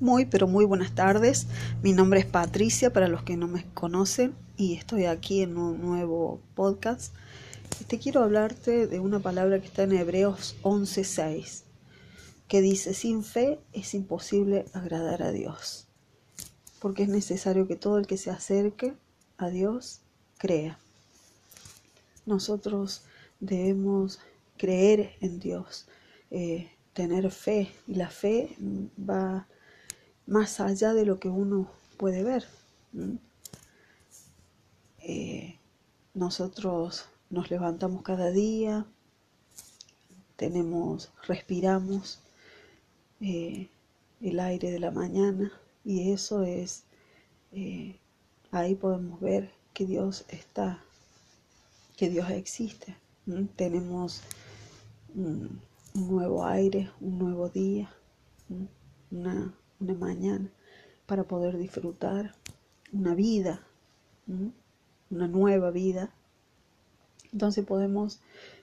Muy, pero muy buenas tardes. Mi nombre es Patricia, para los que no me conocen, y estoy aquí en un nuevo podcast. Te quiero hablarte de una palabra que está en Hebreos 11:6, que dice, sin fe es imposible agradar a Dios, porque es necesario que todo el que se acerque a Dios crea. Nosotros debemos creer en Dios, eh, tener fe, y la fe va más allá de lo que uno puede ver. Eh, nosotros nos levantamos cada día, tenemos, respiramos eh, el aire de la mañana y eso es, eh, ahí podemos ver que Dios está, que Dios existe. Tenemos un, nuevo aire, un nuevo día, una una mañana para poder disfrutar una vida, una nueva vida. Entonces podemos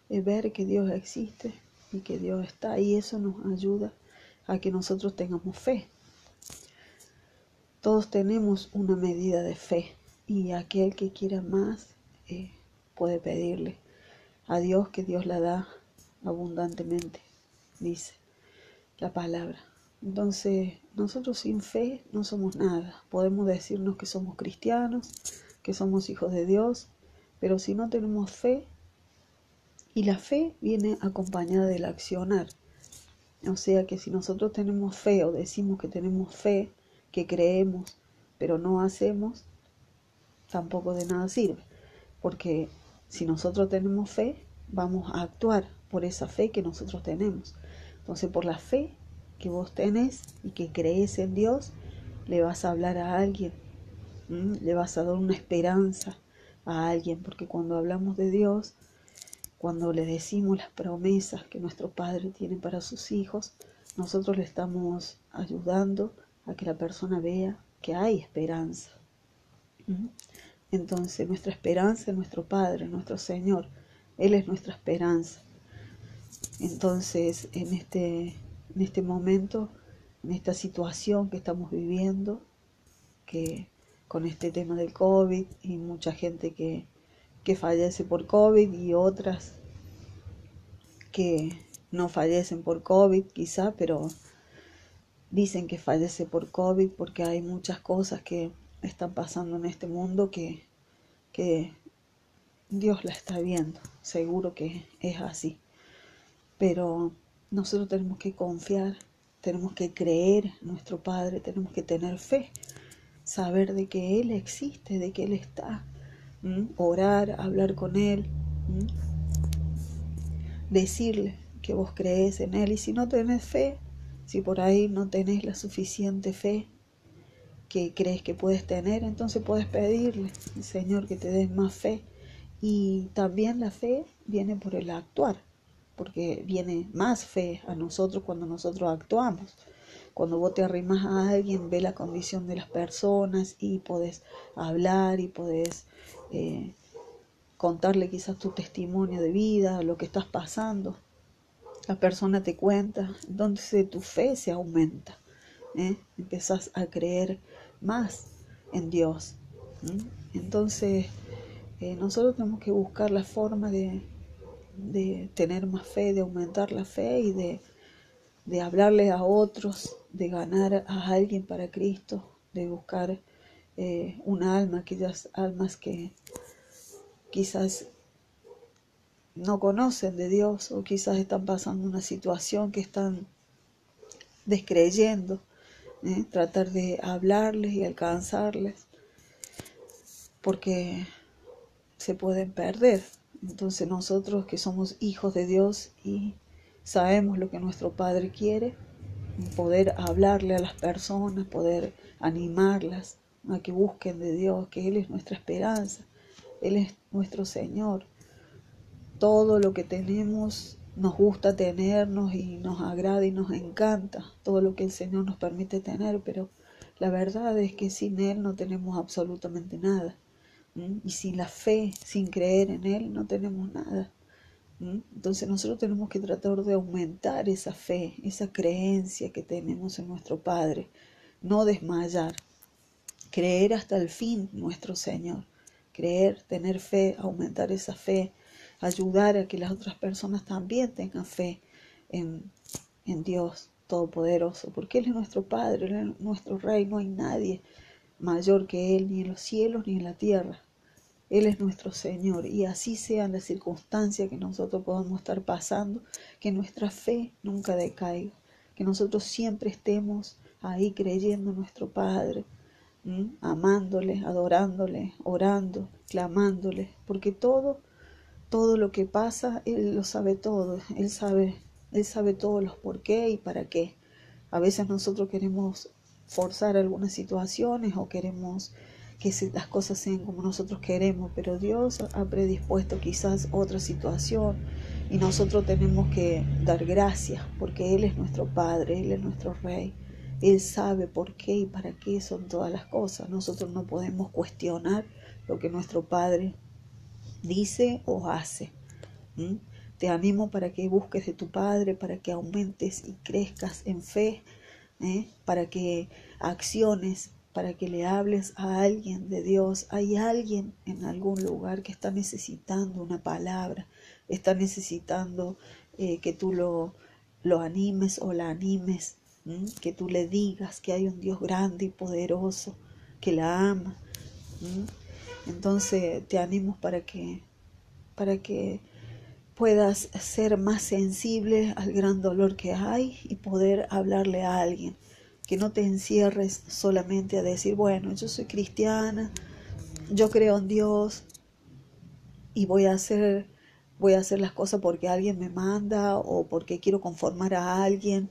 eh, ver que Dios existe y que Dios está y eso nos ayuda a que nosotros tengamos fe. Todos tenemos una medida de fe y aquel que quiera más eh, puede pedirle a Dios que Dios la da abundantemente, dice la palabra. Entonces, nosotros sin fe no somos nada. Podemos decirnos que somos cristianos, que somos hijos de Dios, pero si no tenemos fe, y la fe viene acompañada del accionar. O sea que si nosotros tenemos fe o decimos que tenemos fe, que creemos, pero no hacemos, tampoco de nada sirve. Porque si nosotros tenemos fe, vamos a actuar por esa fe que nosotros tenemos. Entonces, por la fe que vos tenés y que crees en Dios, le vas a hablar a alguien, le vas a dar una esperanza a alguien, porque cuando hablamos de Dios, cuando le decimos las promesas que nuestro Padre tiene para sus hijos, nosotros le estamos ayudando a que la persona vea que hay esperanza. Entonces, nuestra esperanza es nuestro Padre, nuestro Señor. Él es nuestra esperanza. Entonces, en este en este momento, en esta situación que estamos viviendo, que con este tema del COVID y mucha gente que, que fallece por COVID y otras que no fallecen por COVID quizá, pero dicen que fallece por COVID porque hay muchas cosas que están pasando en este mundo que, que Dios la está viendo, seguro que es así. Pero nosotros tenemos que confiar, tenemos que creer en nuestro Padre, tenemos que tener fe, saber de que Él existe, de que Él está, orar, hablar con Él, decirle que vos crees en Él. Y si no tenés fe, si por ahí no tenés la suficiente fe que crees que puedes tener, entonces puedes pedirle, Señor, que te des más fe. Y también la fe viene por el actuar porque viene más fe a nosotros cuando nosotros actuamos. Cuando vos te arrimas a alguien, ve la condición de las personas y podés hablar y podés eh, contarle quizás tu testimonio de vida, lo que estás pasando. La persona te cuenta, entonces tu fe se aumenta. ¿eh? Empezás a creer más en Dios. Entonces, eh, nosotros tenemos que buscar la forma de, de tener más fe, de aumentar la fe y de, de a otros, de ganar a alguien para Cristo, de buscar eh, un alma, aquellas almas que quizás no conocen de Dios o quizás están pasando una situación que están descreyendo, ¿eh? tratar de hablarles y alcanzarles, porque se pueden perder. Entonces nosotros que somos hijos de Dios y sabemos lo que nuestro Padre quiere, poder hablarle a las personas, poder animarlas a que busquen de Dios, que Él es nuestra esperanza, Él es nuestro Señor. Todo lo que tenemos nos gusta tenernos y nos agrada y nos encanta, todo lo que el Señor nos permite tener, pero la verdad es que sin Él no tenemos absolutamente nada. Y sin la fe, sin creer en Él, no tenemos nada. Entonces nosotros tenemos que tratar de aumentar esa fe, esa creencia que tenemos en nuestro Padre, no desmayar, creer hasta el fin nuestro Señor, creer, tener fe, aumentar esa fe, ayudar a que las otras personas también tengan fe en, en Dios Todopoderoso, porque Él es nuestro Padre, Él es nuestro Rey, no hay nadie mayor que Él, ni en los cielos ni en la tierra. Él es nuestro Señor y así sean las circunstancias que nosotros podamos estar pasando, que nuestra fe nunca decaiga, que nosotros siempre estemos ahí creyendo en nuestro Padre, amándole, adorándole, orando, clamándole, porque todo, todo lo que pasa, Él lo sabe todo, Él sabe, Él sabe todos los por qué y para qué. A veces nosotros queremos forzar algunas situaciones o queremos que las cosas sean como nosotros queremos, pero Dios ha predispuesto quizás otra situación y nosotros tenemos que dar gracias porque Él es nuestro Padre, Él es nuestro Rey. Él sabe por qué y para qué son todas las cosas. Nosotros no podemos cuestionar lo que nuestro Padre dice o hace. Te animo para que busques de tu Padre, para que aumentes y crezcas en fe, ¿eh? para que acciones para que le hables a alguien de Dios. Hay alguien en algún lugar que está necesitando una palabra, está necesitando eh, que tú lo, lo animes o la animes, que tú le digas que hay un Dios grande y poderoso que la ama. Entonces te animo para que, para que puedas ser más sensible al gran dolor que hay y poder hablarle a alguien que no te encierres solamente a decir, bueno, yo soy cristiana, yo creo en Dios y voy a hacer voy a hacer las cosas porque alguien me manda o porque quiero conformar a alguien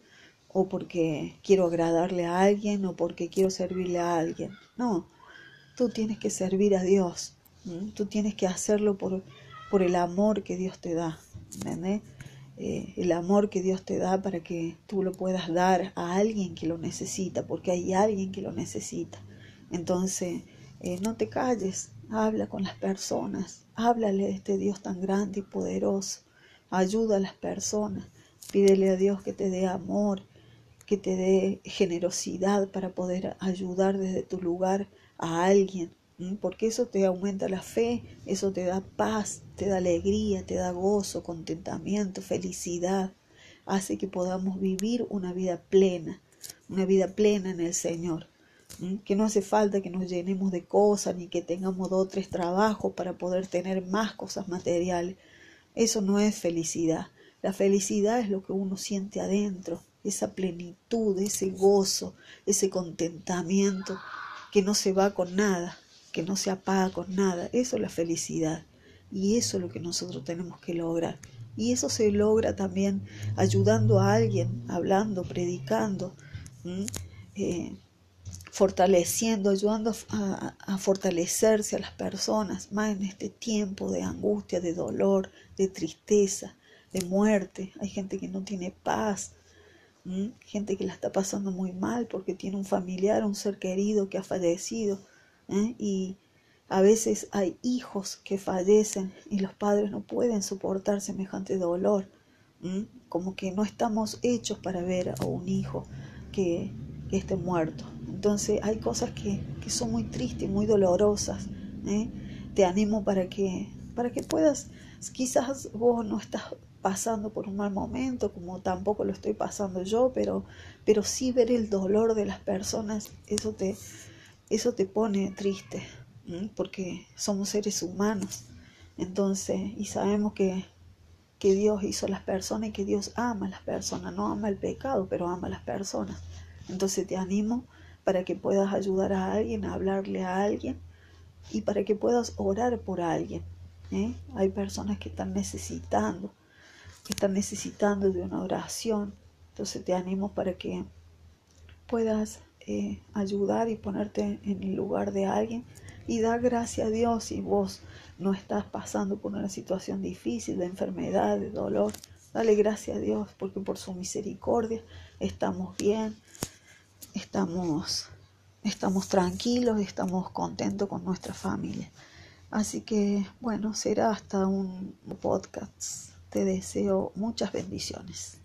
o porque quiero agradarle a alguien o porque quiero servirle a alguien. No, tú tienes que servir a Dios. Tú tienes que hacerlo por, por el amor que Dios te da. Eh, el amor que Dios te da para que tú lo puedas dar a alguien que lo necesita, porque hay alguien que lo necesita. Entonces, eh, no te calles, habla con las personas, háblale a este Dios tan grande y poderoso, ayuda a las personas, pídele a Dios que te dé amor, que te dé generosidad para poder ayudar desde tu lugar a alguien porque eso te aumenta la fe, eso te da paz, te da alegría, te da gozo, contentamiento, felicidad, hace que podamos vivir una vida plena, una vida plena en el Señor. Que no hace falta que nos llenemos de cosas ni que tengamos dos o tres trabajos para poder tener más cosas materiales. Eso no es felicidad. La felicidad es lo que uno siente adentro, esa plenitud, ese gozo, ese contentamiento que no se va con nada que no se apaga con nada. Eso es la felicidad. Y eso es lo que nosotros tenemos que lograr. Y eso se logra también ayudando a alguien, hablando, predicando, eh, fortaleciendo, ayudando a, a, fortalecerse a las personas, más en este tiempo de angustia, de dolor, de tristeza, de muerte. Hay gente que no tiene paz, gente que la está pasando muy mal porque tiene un familiar, un ser querido que ha fallecido ¿eh? y a veces hay hijos que fallecen y los padres no pueden soportar semejante dolor, como que no estamos hechos para ver a un hijo que, esté muerto. Entonces hay cosas que, son muy tristes, muy dolorosas. ¿eh? Te animo para que, para que puedas, quizás vos no estás pasando por un mal momento, como tampoco lo estoy pasando yo, pero, pero sí ver el dolor de las personas, eso te, eso te pone triste, porque somos seres humanos. Entonces, y sabemos que, que Dios hizo las personas y que Dios ama a las personas, no ama el pecado, pero ama a las personas. Entonces te animo para que puedas ayudar a alguien, a hablarle a alguien y para que puedas orar por alguien. ¿eh? Hay personas que están necesitando, que están necesitando de una oración. Entonces te animo para que puedas eh, ayudar y ponerte en el lugar de alguien y dar gracias a Dios si vos no estás pasando por una situación difícil de enfermedad, de dolor. Dale gracias a Dios porque por su misericordia estamos bien, estamos, estamos tranquilos, estamos contentos con nuestra familia. Así que bueno, será hasta un podcast. Te deseo muchas bendiciones.